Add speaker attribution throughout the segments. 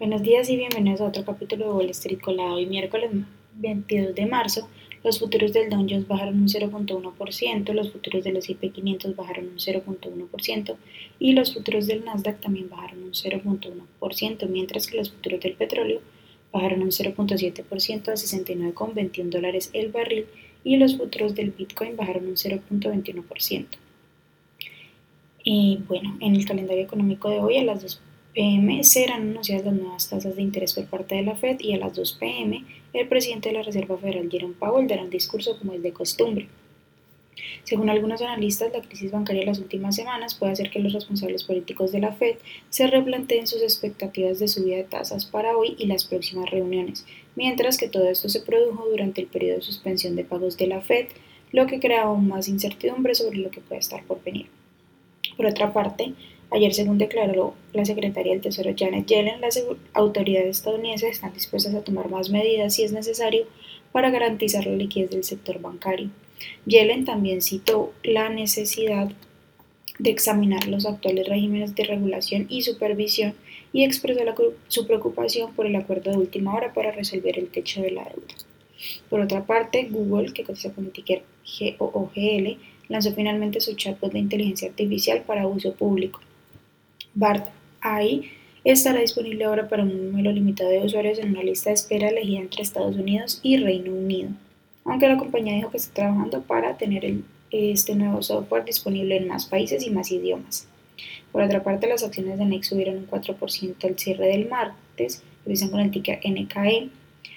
Speaker 1: Buenos días y bienvenidos a otro capítulo de Wall Street Colado. Hoy miércoles 22 de marzo, los futuros del Dow Jones bajaron un 0.1%, los futuros del S&P 500 bajaron un 0.1% y los futuros del Nasdaq también bajaron un 0.1%, mientras que los futuros del petróleo bajaron un 0.7% a 69,21 dólares el barril y los futuros del Bitcoin bajaron un 0.21%. Y bueno, en el calendario económico de hoy a las 2 pm serán anunciadas las nuevas tasas de interés por parte de la Fed y a las 2 pm el presidente de la Reserva Federal Jerome Powell dará un discurso como es de costumbre. Según algunos analistas, la crisis bancaria de las últimas semanas puede hacer que los responsables políticos de la Fed se replanteen sus expectativas de subida de tasas para hoy y las próximas reuniones, mientras que todo esto se produjo durante el periodo de suspensión de pagos de la Fed, lo que crea aún más incertidumbre sobre lo que puede estar por venir. Por otra parte, Ayer, según declaró la secretaria del Tesoro Janet Yellen, las autoridades estadounidenses están dispuestas a tomar más medidas si es necesario para garantizar la liquidez del sector bancario. Yellen también citó la necesidad de examinar los actuales regímenes de regulación y supervisión y expresó su preocupación por el acuerdo de última hora para resolver el techo de la deuda. Por otra parte, Google, que cotiza con el ticker GOOGL, lanzó finalmente su chatbot de inteligencia artificial para uso público. BART AI estará disponible ahora para un número limitado de usuarios en una lista de espera elegida entre Estados Unidos y Reino Unido, aunque la compañía dijo que está trabajando para tener este nuevo software disponible en más países y más idiomas. Por otra parte, las acciones de NEX subieron un 4% al cierre del martes, revisan con el ticker NKE,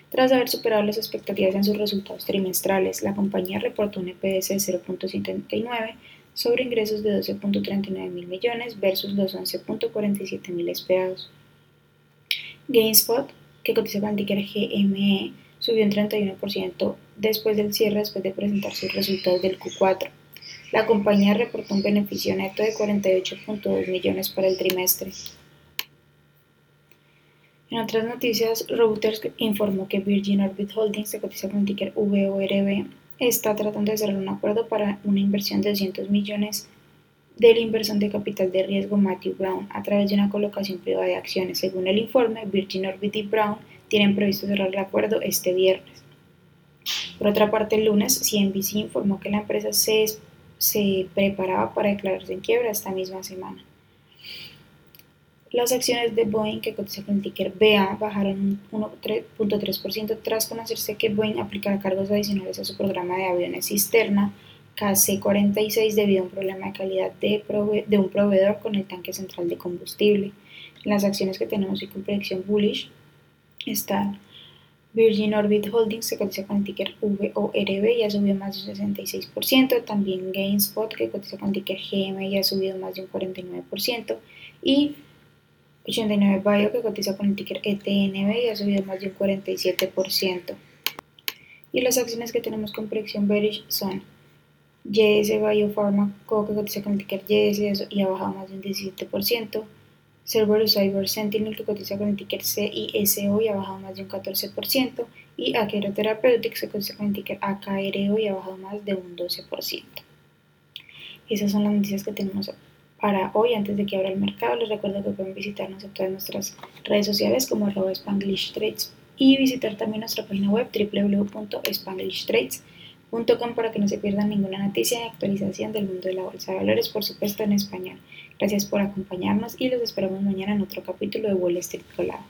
Speaker 1: tras haber superado las expectativas en sus resultados trimestrales. La compañía reportó un EPS de 0.79 sobre ingresos de 12.39 mil millones versus los 11.47 mil esperados. GameSpot, que cotiza con el ticker GME, subió un 31% después del cierre después de presentar sus resultados del Q4. La compañía reportó un beneficio neto de 48.2 millones para el trimestre. En otras noticias, Reuters informó que Virgin Orbit Holdings, que cotiza con el ticker VORB, está tratando de cerrar un acuerdo para una inversión de 200 millones de la inversión de capital de riesgo Matthew Brown a través de una colocación privada de acciones. Según el informe, Virgin Orbit y Brown tienen previsto cerrar el acuerdo este viernes. Por otra parte, el lunes, CNBC informó que la empresa se, se preparaba para declararse en quiebra esta misma semana. Las acciones de Boeing, que cotiza con el ticker BA, bajaron un 1.3% tras conocerse que Boeing aplicará cargos adicionales a su programa de aviones cisterna KC-46 debido a un problema de calidad de, un proveedor con el tanque central de combustible. Las acciones que tenemos y con predicción bullish están Virgin Orbit Holdings, que cotiza con el ticker VORB, ya subió más de un 66%. También GameSpot, que cotiza con el ticker GM, ya ha subido más de un 49%. Y 89 Bio que cotiza con el ticker ETNB y ha subido más de un 47%. Y las acciones que tenemos con predicción bearish son YS Biopharma Co que cotiza con el ticker YS y ha bajado más de un 17%. Cerberus Cyber Sentinel que cotiza con el ticker CISO y ha bajado más de un 14%. Y Akero Therapeutics que cotiza con el ticker AKRO y ha bajado más de un 12%. Esas son las noticias que tenemos para hoy antes de que abra el mercado. Les recuerdo que pueden visitarnos en todas nuestras redes sociales como Trades y visitar también nuestra página web www.spanglishtrades.com para que no se pierdan ninguna noticia y actualización del mundo de la bolsa de valores, por supuesto en español. Gracias por acompañarnos y los esperamos mañana en otro capítulo de Wall Street Colado.